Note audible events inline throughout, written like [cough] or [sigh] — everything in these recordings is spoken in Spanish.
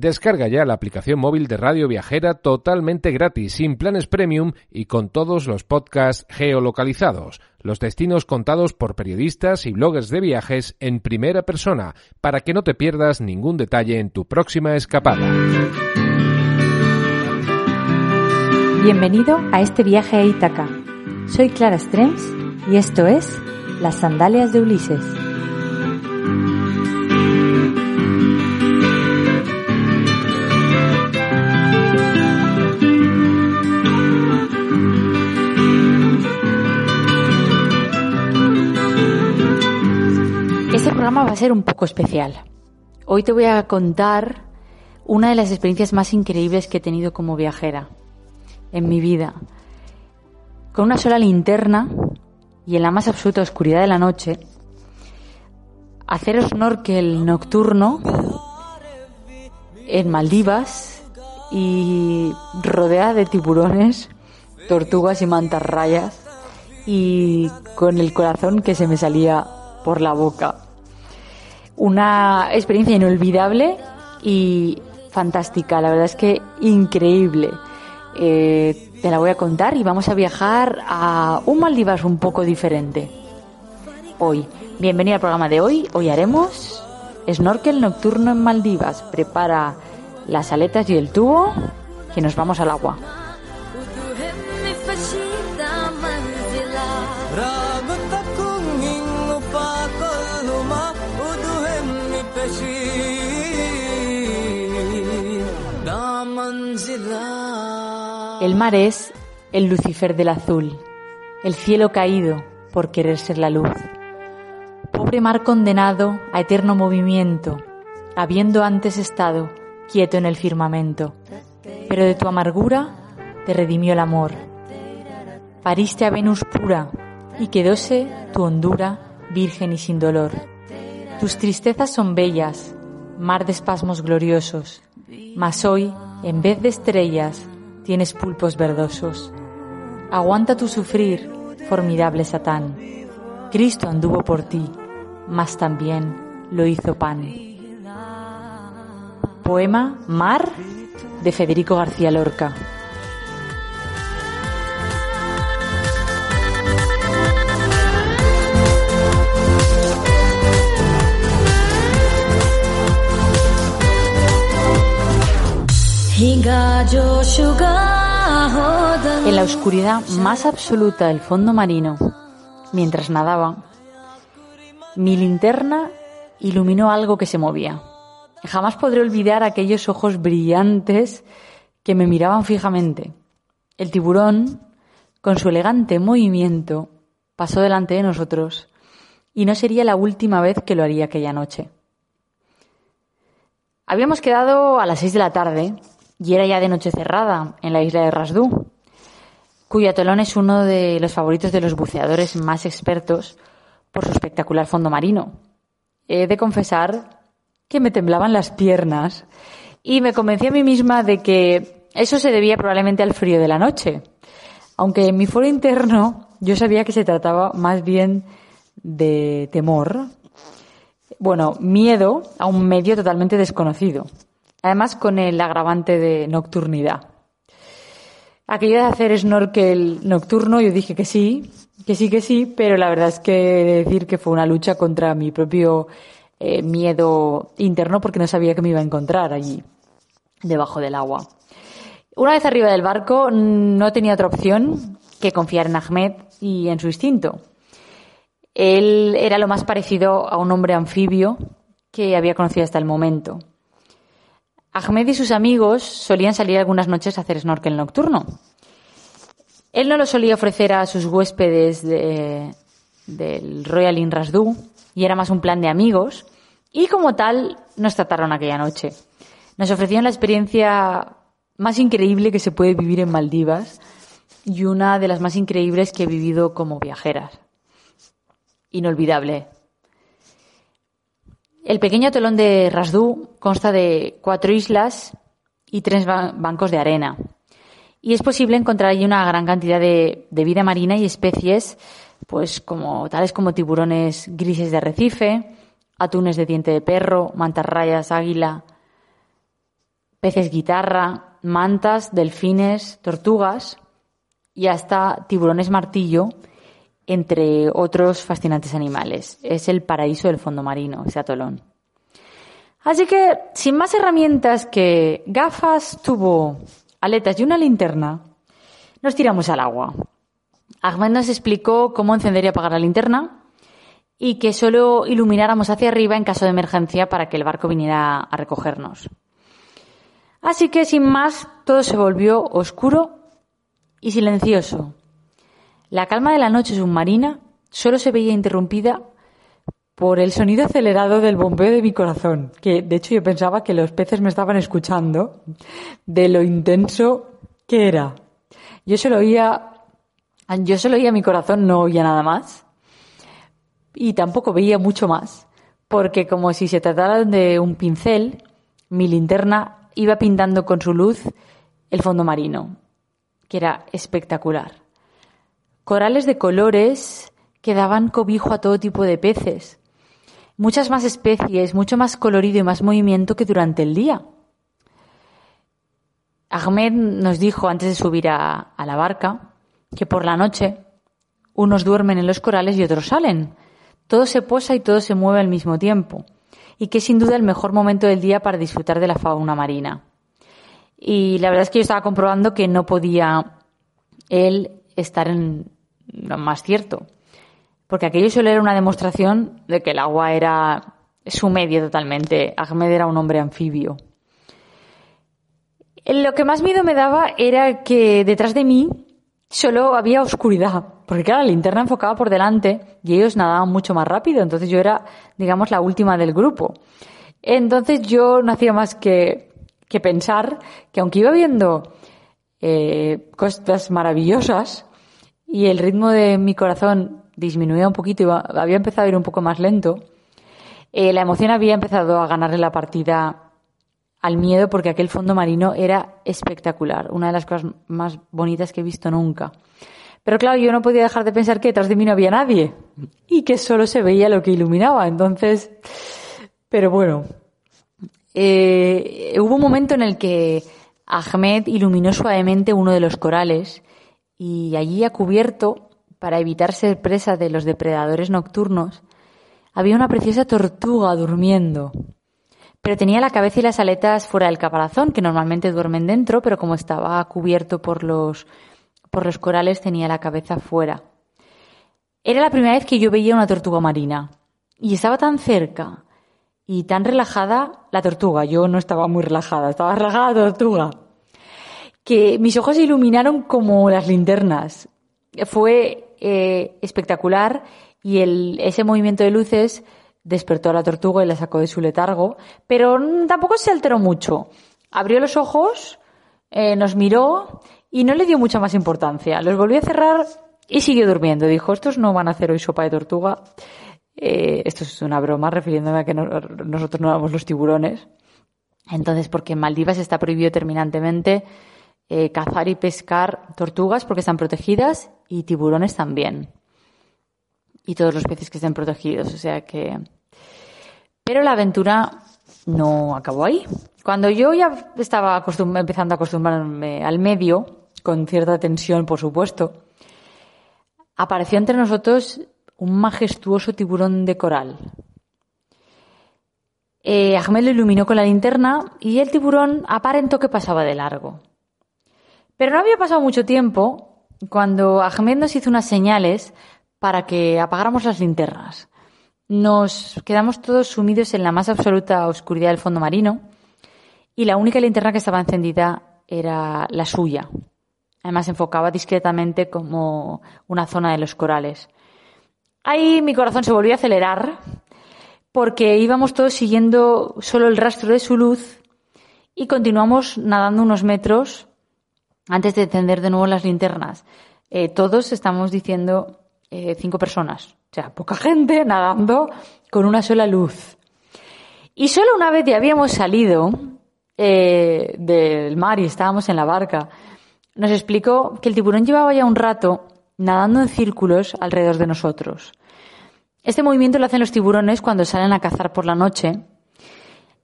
Descarga ya la aplicación móvil de Radio Viajera totalmente gratis, sin planes premium y con todos los podcasts geolocalizados, los destinos contados por periodistas y bloggers de viajes en primera persona, para que no te pierdas ningún detalle en tu próxima escapada. Bienvenido a este viaje a Ítaca. Soy Clara Strems y esto es Las Sandalias de Ulises. Programa va a ser un poco especial. Hoy te voy a contar una de las experiencias más increíbles que he tenido como viajera en mi vida. Con una sola linterna y en la más absoluta oscuridad de la noche, hacer snorkel nocturno en Maldivas y rodeada de tiburones, tortugas y mantas rayas y con el corazón que se me salía por la boca una experiencia inolvidable y fantástica, la verdad es que increíble. Eh, te la voy a contar y vamos a viajar a un Maldivas un poco diferente. Hoy, bienvenido al programa de hoy. Hoy haremos snorkel nocturno en Maldivas. Prepara las aletas y el tubo que nos vamos al agua. El mar es el Lucifer del azul, el cielo caído por querer ser la luz. Pobre mar condenado a eterno movimiento, habiendo antes estado quieto en el firmamento, pero de tu amargura te redimió el amor. Pariste a Venus pura y quedóse tu hondura virgen y sin dolor. Tus tristezas son bellas, mar de espasmos gloriosos, mas hoy, en vez de estrellas, tienes pulpos verdosos. Aguanta tu sufrir, formidable Satán. Cristo anduvo por ti, mas también lo hizo pan. Poema Mar de Federico García Lorca. En la oscuridad más absoluta del fondo marino, mientras nadaba, mi linterna iluminó algo que se movía. Jamás podré olvidar aquellos ojos brillantes que me miraban fijamente. El tiburón, con su elegante movimiento, pasó delante de nosotros y no sería la última vez que lo haría aquella noche. Habíamos quedado a las seis de la tarde y era ya de noche cerrada en la isla de Rasdú, cuyo atolón es uno de los favoritos de los buceadores más expertos por su espectacular fondo marino. He de confesar que me temblaban las piernas y me convencí a mí misma de que eso se debía probablemente al frío de la noche, aunque en mi foro interno yo sabía que se trataba más bien de temor, bueno, miedo a un medio totalmente desconocido. Además, con el agravante de nocturnidad. Aquello de hacer snorkel nocturno, yo dije que sí, que sí, que sí, pero la verdad es que decir que fue una lucha contra mi propio eh, miedo interno porque no sabía que me iba a encontrar allí, debajo del agua. Una vez arriba del barco, no tenía otra opción que confiar en Ahmed y en su instinto. Él era lo más parecido a un hombre anfibio que había conocido hasta el momento. Ahmed y sus amigos solían salir algunas noches a hacer snorkel nocturno. Él no lo solía ofrecer a sus huéspedes del Royal Inn y era más un plan de amigos y como tal nos trataron aquella noche. Nos ofrecieron la experiencia más increíble que se puede vivir en Maldivas y una de las más increíbles que he vivido como viajeras. Inolvidable, el pequeño telón de Rasdú consta de cuatro islas y tres bancos de arena. Y es posible encontrar allí una gran cantidad de, vida marina y especies, pues como tales como tiburones grises de arrecife, atunes de diente de perro, mantarrayas, águila, peces guitarra, mantas, delfines, tortugas y hasta tiburones martillo, entre otros fascinantes animales. Es el paraíso del fondo marino, ese atolón. Así que, sin más herramientas que gafas, tubo, aletas y una linterna, nos tiramos al agua. Ahmed nos explicó cómo encender y apagar la linterna y que solo ilumináramos hacia arriba en caso de emergencia para que el barco viniera a recogernos. Así que, sin más, todo se volvió oscuro y silencioso. La calma de la noche submarina solo se veía interrumpida por el sonido acelerado del bombeo de mi corazón, que de hecho yo pensaba que los peces me estaban escuchando de lo intenso que era. Yo solo oía, yo solo oía mi corazón, no oía nada más. Y tampoco veía mucho más, porque como si se tratara de un pincel, mi linterna iba pintando con su luz el fondo marino, que era espectacular. Corales de colores que daban cobijo a todo tipo de peces, muchas más especies, mucho más colorido y más movimiento que durante el día. Ahmed nos dijo antes de subir a, la barca que por la noche unos duermen en los corales y otros salen. Todo se posa y todo se mueve al mismo tiempo. Y que es sin duda el mejor momento del día para disfrutar de la fauna marina. Y la verdad es que yo estaba comprobando que no podía él estar en más cierto porque aquello solo era una demostración de que el agua era su medio totalmente. Ahmed era un hombre anfibio. Lo que más miedo me daba era que detrás de mí solo había oscuridad, porque claro, la linterna enfocaba por delante y ellos nadaban mucho más rápido, entonces yo era, digamos, la última del grupo. Entonces yo no hacía más que, que pensar que aunque iba viendo eh, cosas maravillosas y el ritmo de mi corazón disminuía un poquito, y había empezado a ir un poco más lento, eh, la emoción había empezado a ganarle la partida al miedo porque aquel fondo marino era espectacular, una de las cosas más bonitas que he visto nunca. Pero claro, yo no podía dejar de pensar que detrás de mí no había nadie y que solo se veía lo que iluminaba. Entonces, pero bueno, eh, hubo un momento en el que Ahmed iluminó suavemente uno de los corales y allí a cubierto para evitar ser presa de los depredadores nocturnos, había una preciosa tortuga durmiendo. Pero tenía la cabeza y las aletas fuera del caparazón, que normalmente duermen dentro, pero como estaba cubierto por los, por los corales, tenía la cabeza fuera. Era la primera vez que yo veía una tortuga marina. Y estaba tan cerca y tan relajada la tortuga. Yo no estaba muy relajada, estaba relajada la tortuga. Que mis ojos se iluminaron como las linternas. Fue eh, espectacular y ese movimiento de luces despertó a la tortuga y la sacó de su letargo, pero tampoco se alteró mucho. Abrió los ojos, eh, nos miró y no le dio mucha más importancia. Los volvió a cerrar y siguió durmiendo. Dijo, estos no van a hacer hoy sopa de tortuga. Eh, esto es una broma, refiriéndome a que nosotros no éramos los tiburones. Entonces, porque en Maldivas está prohibido terminantemente eh, cazar y pescar tortugas porque están protegidas y tiburones también. Y todos los peces que estén protegidos. O sea que. Pero la aventura no acabó ahí. Cuando yo ya estaba empezando a acostumbrarme al medio, con cierta tensión, por supuesto, apareció entre nosotros un majestuoso tiburón de coral. Eh, Ahmed lo iluminó con la linterna y el tiburón aparentó que pasaba de largo. Pero no había pasado mucho tiempo cuando Ahmed nos hizo unas señales para que apagáramos las linternas. Nos quedamos todos sumidos en la más absoluta oscuridad del fondo marino y la única linterna que estaba encendida era la suya. Además enfocaba discretamente como una zona de los corales. Ahí mi corazón se volvió a acelerar porque íbamos todos siguiendo solo el rastro de su luz y continuamos nadando unos metros antes de encender de nuevo las linternas, eh, todos estamos diciendo eh, cinco personas, o sea, poca gente nadando con una sola luz. Y solo una vez ya habíamos salido eh, del mar y estábamos en la barca, nos explicó que el tiburón llevaba ya un rato nadando en círculos alrededor de nosotros. Este movimiento lo hacen los tiburones cuando salen a cazar por la noche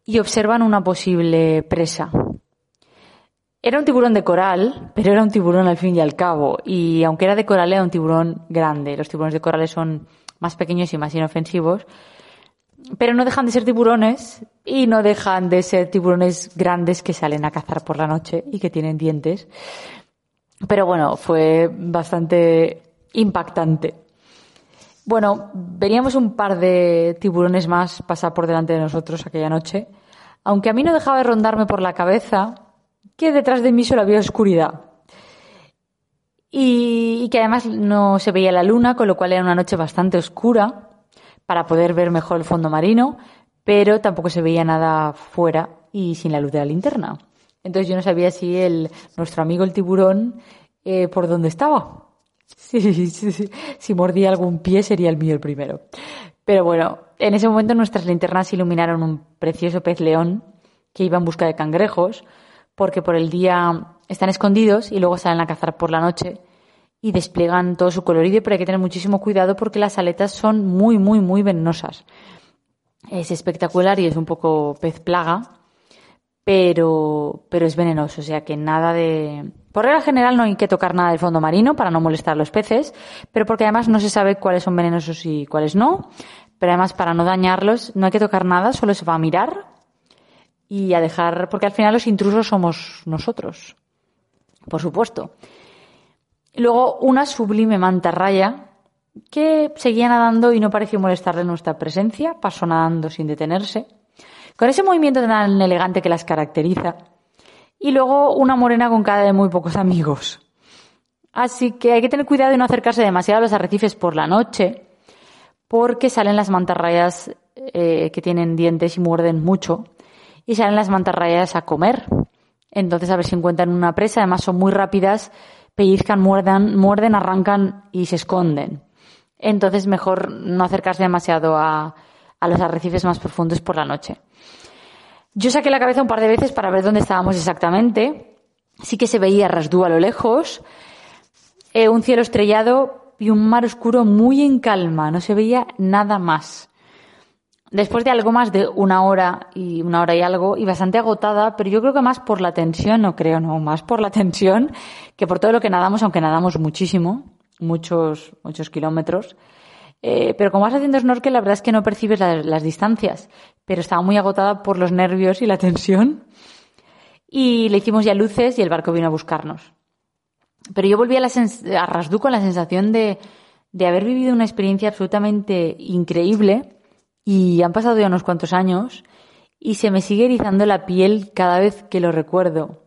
y observan una posible presa. Era un tiburón de coral, pero era un tiburón al fin y al cabo. Y aunque era de coral, era un tiburón grande. Los tiburones de corales son más pequeños y más inofensivos. Pero no dejan de ser tiburones y no dejan de ser tiburones grandes que salen a cazar por la noche y que tienen dientes. Pero bueno, fue bastante impactante. Bueno, veníamos un par de tiburones más pasar por delante de nosotros aquella noche, aunque a mí no dejaba de rondarme por la cabeza que detrás de mí solo había oscuridad. Y, que además no se veía la luna, con lo cual era una noche bastante oscura para poder ver mejor el fondo marino, pero tampoco se veía nada fuera y sin la luz de la linterna. Entonces yo no sabía si el, nuestro amigo el tiburón eh, por dónde estaba. [laughs] Si mordía algún pie sería el mío el primero. Pero bueno, en ese momento nuestras linternas iluminaron un precioso pez león que iba en busca de cangrejos, porque por el día están escondidos y luego salen a cazar por la noche y despliegan todo su colorido, pero hay que tener muchísimo cuidado porque las aletas son muy, muy, muy venenosas. Es espectacular y es un poco pez plaga, pero, pero es venenoso, o sea que nada de... Por regla general no hay que tocar nada del fondo marino para no molestar a los peces, pero porque además no se sabe cuáles son venenosos y cuáles no, pero además para no dañarlos no hay que tocar nada, solo se va a mirar y a dejar, porque al final los intrusos somos nosotros, por supuesto. Luego una sublime mantarraya que seguía nadando y no pareció molestarle nuestra presencia, pasó nadando sin detenerse, con ese movimiento tan elegante que las caracteriza. Y luego una morena con cara de muy pocos amigos. Así que hay que tener cuidado de no acercarse demasiado a los arrecifes por la noche, porque salen las mantarrayas eh, que tienen dientes y muerden mucho y salen las mantarrayas a comer. Entonces a ver si encuentran una presa. Además son muy rápidas, pellizcan, muerden, muerden, arrancan y se esconden. Entonces mejor no acercarse demasiado a, a los arrecifes más profundos por la noche. Yo saqué la cabeza un par de veces para ver dónde estábamos exactamente. Sí que se veía Rasdú a lo lejos, eh, un cielo estrellado y un mar oscuro muy en calma. No se veía nada más. Después de algo más de una hora y una hora y algo, y bastante agotada, pero yo creo que más por la tensión, no creo, no, más por la [laughs] tensión que por todo lo que nadamos, aunque nadamos muchísimo, muchos, muchos kilómetros. Eh, pero como vas haciendo snorkel, la verdad es que no percibes las distancias, pero estaba muy agotada por los nervios y la tensión. Y le hicimos ya luces y el barco vino a buscarnos. Pero yo volví a, la a Rasdú con la sensación de, de haber vivido una experiencia absolutamente increíble y han pasado ya unos cuantos años y se me sigue erizando la piel cada vez que lo recuerdo.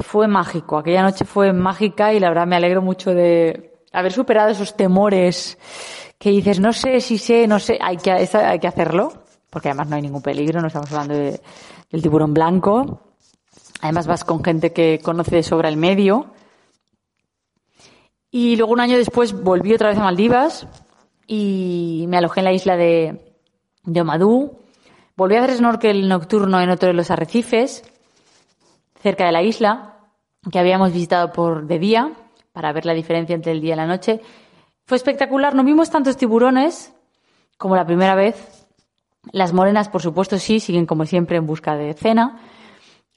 Fue mágico, aquella noche fue mágica y la verdad me alegro mucho de haber superado esos temores que dices, no sé si sé, no sé, hay que, hay que hacerlo, porque además no hay ningún peligro, no estamos hablando de, del tiburón blanco. Además vas con gente que conoce de sobra el medio. Y luego un año después volví otra vez a Maldivas y me alojé en la isla de, de Omadú. Volví a hacer snorkel nocturno en otro de los arrecifes, cerca de la isla, que habíamos visitado por de día, para ver la diferencia entre el día y la noche. Fue espectacular, no vimos tantos tiburones como la primera vez. Las morenas, por supuesto, sí, siguen como siempre en busca de cena.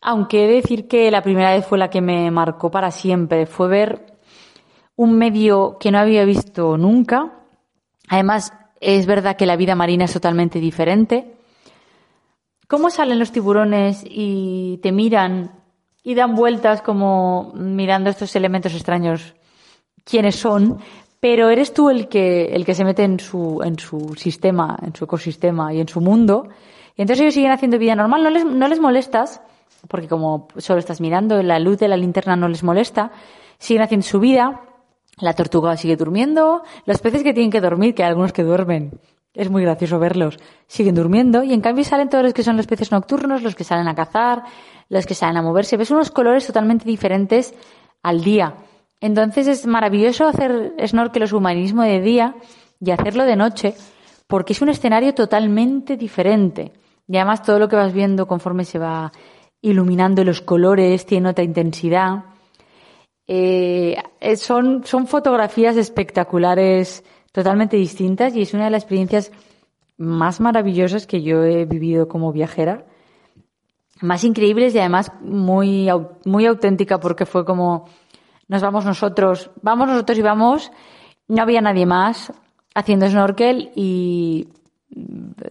Aunque he de decir que la primera vez fue la que me marcó para siempre. Fue ver un medio que no había visto nunca, Además, es verdad que la vida marina es totalmente diferente. ¿Cómo salen los tiburones y te miran y dan vueltas como mirando estos elementos extraños? ¿Quiénes son? Pero eres tú el que, el que se mete en su, en su sistema, en su ecosistema y en su mundo. Y entonces ellos siguen haciendo vida normal. No les, no les molestas, porque como solo estás mirando, la luz de la linterna no les molesta. Siguen haciendo su vida la tortuga sigue durmiendo, los peces que tienen que dormir, que hay algunos que duermen, es muy gracioso verlos, siguen durmiendo y en cambio salen todos los que son los peces nocturnos, los que salen a cazar, los que salen a moverse. Ves unos colores totalmente diferentes al día. Entonces es maravilloso hacer snorkel o submarinismo de día y hacerlo de noche porque es un escenario totalmente diferente. Y además todo lo que vas viendo conforme se va iluminando los colores tiene otra intensidad. Eh, son, son fotografías espectaculares, totalmente distintas y es una de las experiencias más maravillosas que yo he vivido como viajera. más increíbles y además muy, muy auténtica porque fue como nos vamos nosotros, vamos nosotros y vamos, no había nadie más haciendo snorkel y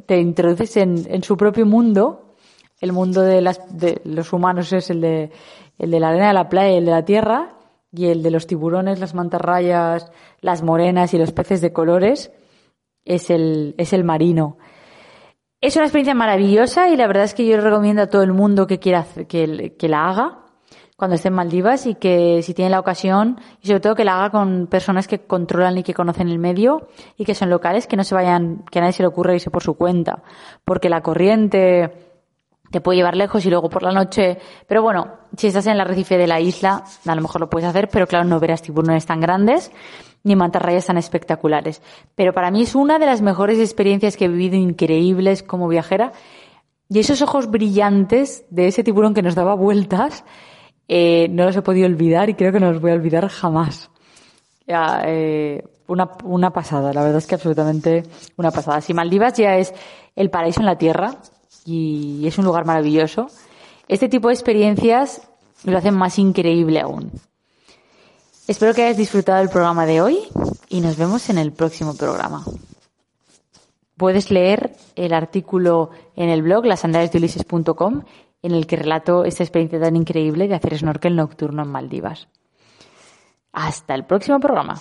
te introduces en, en su propio mundo. El mundo de, las, de los humanos es el de, el de la arena de la playa y el de la tierra, y el de los tiburones, las mantarrayas, las morenas y los peces de colores es el, es el marino. Es una experiencia maravillosa y la verdad es que yo recomiendo a todo el mundo que quiera que, que la haga cuando esté en Maldivas y que si tiene la ocasión y sobre todo que la haga con personas que controlan y que conocen el medio y que son locales, que no se vayan, que a nadie se le ocurra irse por su cuenta, porque la corriente te puede llevar lejos y luego por la noche, pero bueno, si estás en el arrecife de la isla, a lo mejor lo puedes hacer, pero claro, no verás tiburones tan grandes ni mantarrayas tan espectaculares. Pero para mí es una de las mejores experiencias que he vivido increíbles como viajera. Y esos ojos brillantes de ese tiburón que nos daba vueltas, eh, no los he podido olvidar y creo que no los voy a olvidar jamás. Eh, una, una pasada, la verdad es que absolutamente una pasada. Si Maldivas ya es el paraíso en la tierra y es un lugar maravilloso, este tipo de experiencias lo hacen más increíble aún. Espero que hayas disfrutado del programa de hoy y nos vemos en el próximo programa. Puedes leer el artículo en el blog lasandalesdeulises.com en el que relato esta experiencia tan increíble de hacer snorkel nocturno en Maldivas. Hasta el próximo programa.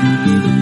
Thank you.